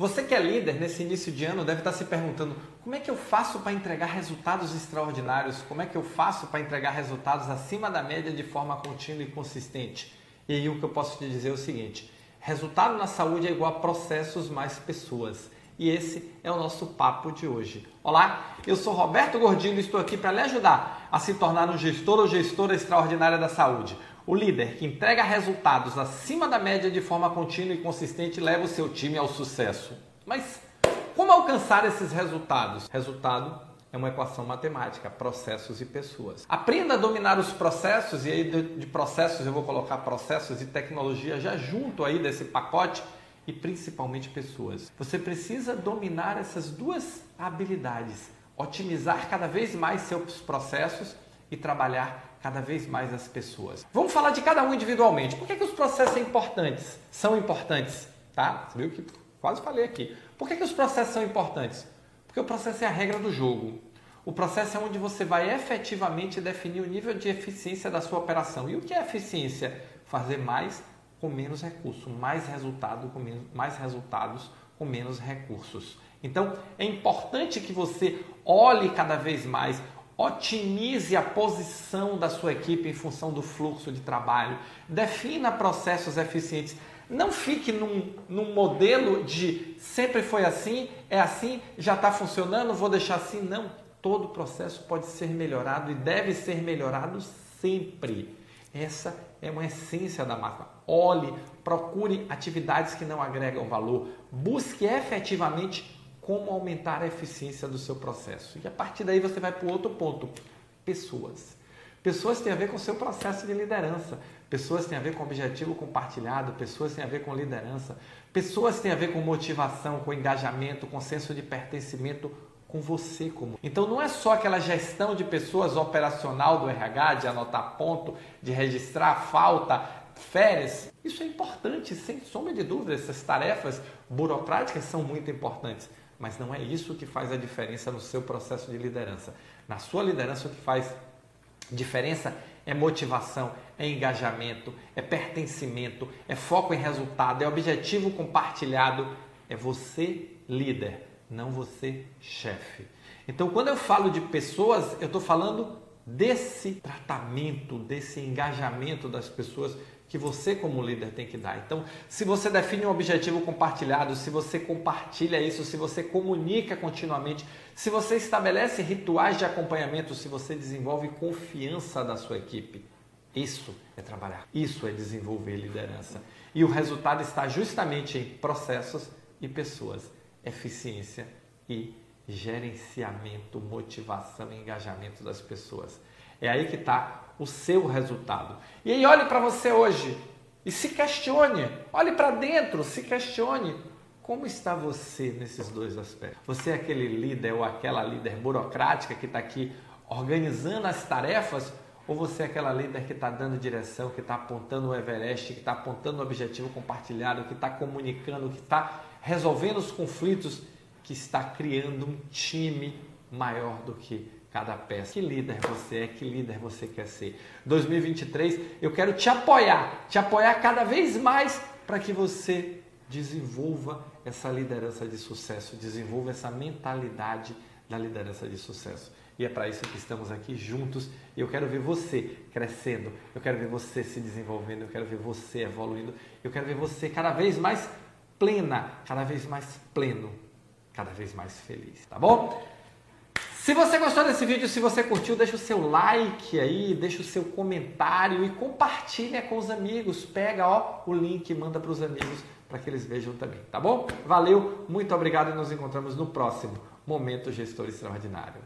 Você que é líder nesse início de ano deve estar se perguntando como é que eu faço para entregar resultados extraordinários? Como é que eu faço para entregar resultados acima da média de forma contínua e consistente? E aí o que eu posso te dizer é o seguinte: resultado na saúde é igual a processos mais pessoas. E esse é o nosso papo de hoje. Olá, eu sou Roberto Gordilho e estou aqui para lhe ajudar a se tornar um gestor ou gestora extraordinária da saúde. O líder que entrega resultados acima da média de forma contínua e consistente leva o seu time ao sucesso. Mas como alcançar esses resultados? Resultado é uma equação matemática, processos e pessoas. Aprenda a dominar os processos, e aí de processos eu vou colocar processos e tecnologia já junto aí desse pacote, e principalmente pessoas. Você precisa dominar essas duas habilidades, otimizar cada vez mais seus processos e trabalhar cada vez mais as pessoas. Vamos falar de cada um individualmente. Por que, que os processos são importantes? São importantes, tá? Você viu que quase falei aqui. Por que, que os processos são importantes? Porque o processo é a regra do jogo. O processo é onde você vai efetivamente definir o nível de eficiência da sua operação. E o que é eficiência? Fazer mais com menos recursos, mais resultado com menos, mais resultados com menos recursos. Então, é importante que você olhe cada vez mais Otimize a posição da sua equipe em função do fluxo de trabalho. Defina processos eficientes. Não fique num, num modelo de sempre foi assim, é assim, já está funcionando, vou deixar assim. Não. Todo processo pode ser melhorado e deve ser melhorado sempre. Essa é uma essência da marca. Olhe, procure atividades que não agregam valor. Busque efetivamente como aumentar a eficiência do seu processo. E a partir daí você vai para o outro ponto: pessoas. Pessoas têm a ver com o seu processo de liderança. Pessoas têm a ver com objetivo compartilhado, pessoas têm a ver com liderança, pessoas têm a ver com motivação, com engajamento, com senso de pertencimento com você como. Então não é só aquela gestão de pessoas operacional do RH, de anotar ponto, de registrar falta, férias. Isso é importante, sem sombra de dúvida, essas tarefas burocráticas são muito importantes mas não é isso que faz a diferença no seu processo de liderança. Na sua liderança, o que faz diferença é motivação, é engajamento, é pertencimento, é foco em resultado, é objetivo compartilhado, é você líder, não você chefe. Então, quando eu falo de pessoas, eu estou falando desse tratamento, desse engajamento das pessoas que você como líder tem que dar. Então, se você define um objetivo compartilhado, se você compartilha isso, se você comunica continuamente, se você estabelece rituais de acompanhamento, se você desenvolve confiança da sua equipe, isso é trabalhar. Isso é desenvolver liderança. E o resultado está justamente em processos e pessoas, eficiência e gerenciamento, motivação e engajamento das pessoas. É aí que está o seu resultado. E aí olhe para você hoje e se questione. Olhe para dentro, se questione. Como está você nesses dois aspectos? Você é aquele líder ou aquela líder burocrática que está aqui organizando as tarefas? Ou você é aquela líder que está dando direção, que está apontando o Everest, que está apontando o objetivo compartilhado, que está comunicando, que está resolvendo os conflitos, que está criando um time maior do que cada peça. Que líder você é, que líder você quer ser. 2023, eu quero te apoiar, te apoiar cada vez mais para que você desenvolva essa liderança de sucesso, desenvolva essa mentalidade da liderança de sucesso. E é para isso que estamos aqui juntos. Eu quero ver você crescendo, eu quero ver você se desenvolvendo, eu quero ver você evoluindo, eu quero ver você cada vez mais plena, cada vez mais pleno, cada vez mais feliz, tá bom? Se você gostou desse vídeo, se você curtiu, deixa o seu like aí, deixa o seu comentário e compartilha com os amigos. Pega ó, o link e manda para os amigos para que eles vejam também, tá bom? Valeu, muito obrigado e nos encontramos no próximo Momento Gestor Extraordinário.